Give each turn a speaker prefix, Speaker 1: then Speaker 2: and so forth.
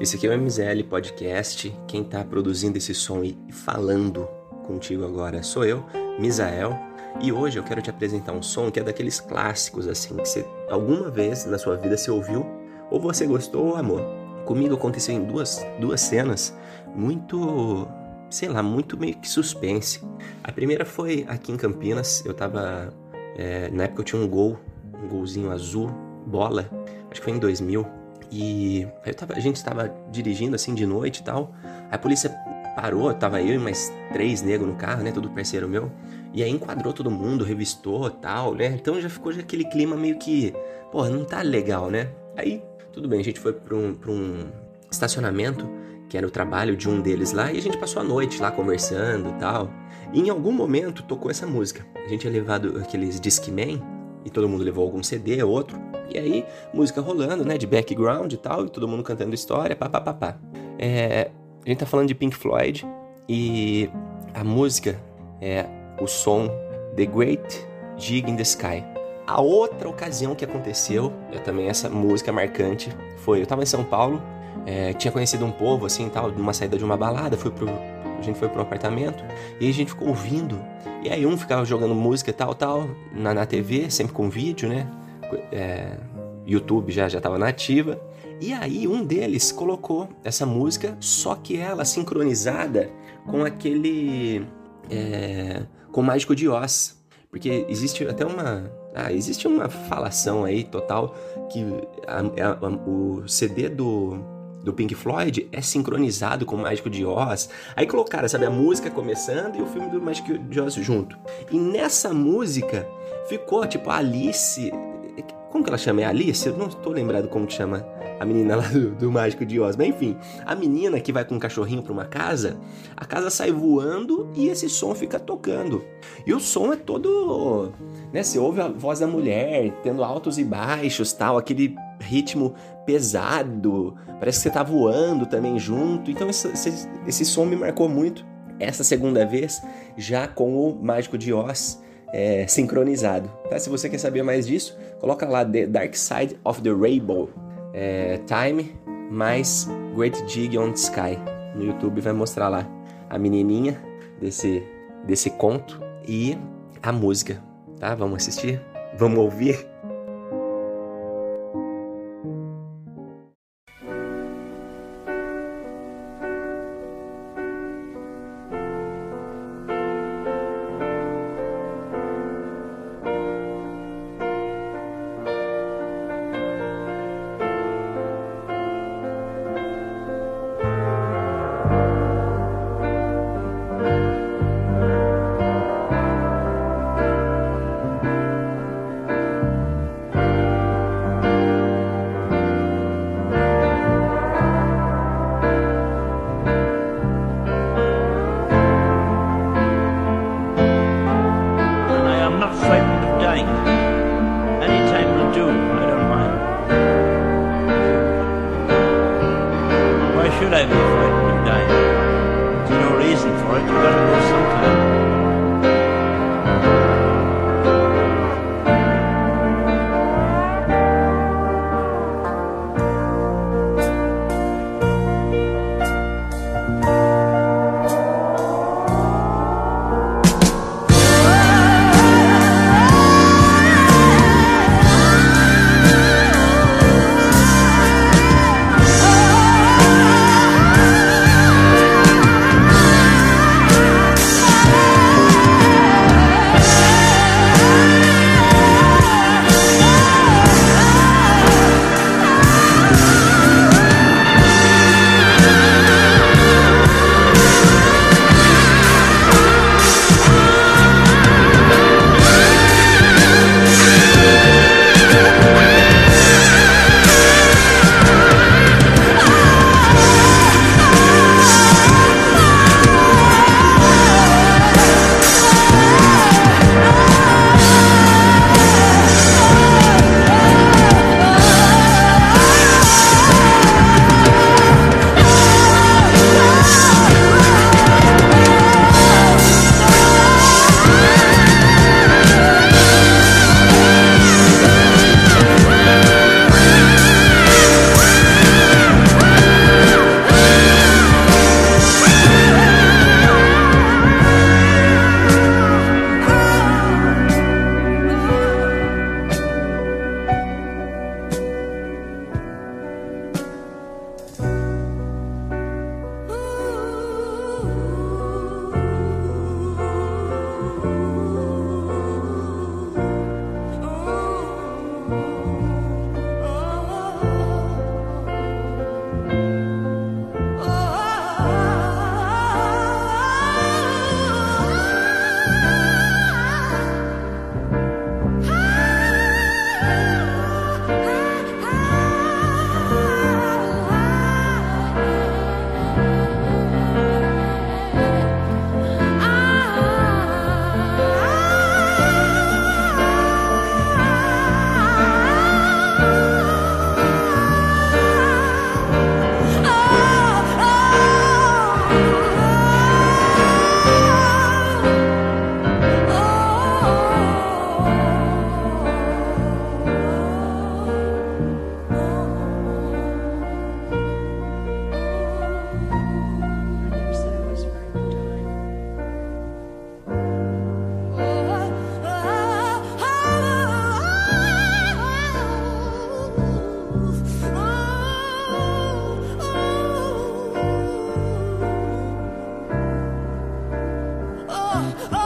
Speaker 1: Esse aqui é o MZL Podcast. Quem está produzindo esse som e falando contigo agora sou eu, Misael. E hoje eu quero te apresentar um som que é daqueles clássicos assim que você alguma vez na sua vida se ouviu ou você gostou ou. Comigo aconteceu em duas, duas cenas muito, sei lá, muito meio que suspense. A primeira foi aqui em Campinas. Eu tava é, na época eu tinha um gol, um golzinho azul, bola. Acho que foi em 2000 e tava, a gente estava dirigindo assim de noite e tal. A polícia parou, tava eu e mais três negros no carro, né? Tudo parceiro meu. E aí enquadrou todo mundo, revistou tal, né? Então já ficou já aquele clima meio que, porra, não tá legal, né? Aí, tudo bem, a gente foi pra um, pra um estacionamento, que era o trabalho de um deles lá, e a gente passou a noite lá conversando tal. E em algum momento tocou essa música. A gente tinha levado aqueles Discman, e todo mundo levou algum CD, outro. E aí, música rolando, né, de background e tal, e todo mundo cantando história, papapá. É, a gente tá falando de Pink Floyd e a música é o som The Great Gig in the Sky. A outra ocasião que aconteceu, é também essa música marcante, foi eu tava em São Paulo, é, tinha conhecido um povo assim tal, numa saída de uma balada, fui pro, a gente foi pro apartamento e a gente ficou ouvindo. E aí um ficava jogando música tal, tal, na, na TV, sempre com vídeo, né? É, YouTube já já estava nativa. E aí um deles colocou essa música, só que ela sincronizada com aquele é, com o Mágico de Oz, porque existe até uma ah, existe uma falação aí total que a, a, a, o CD do do Pink Floyd é sincronizado com o Mágico de Oz. Aí colocaram, sabe, a música começando e o filme do Mágico de Oz junto. E nessa música ficou tipo a Alice como que ela chama? É Alice? Eu não estou lembrado como que chama a menina lá do, do, Mágico de Oz. Mas enfim, a menina que vai com um cachorrinho para uma casa, a casa sai voando e esse som fica tocando. E o som é todo. Né, você ouve a voz da mulher tendo altos e baixos, tal, aquele ritmo pesado. Parece que você tá voando também junto. Então esse, esse, esse som me marcou muito. Essa segunda vez, já com o Mágico de Oz é, sincronizado. Tá? Se você quer saber mais disso, coloca lá The Dark Side of the Rainbow é, Time mais Great Jig on the Sky. No YouTube vai mostrar lá a menininha desse, desse conto e a música. Tá? Vamos assistir? Vamos ouvir?
Speaker 2: should I be frightened of dying? There's no reason for it. You've got to go sometime.
Speaker 3: oh.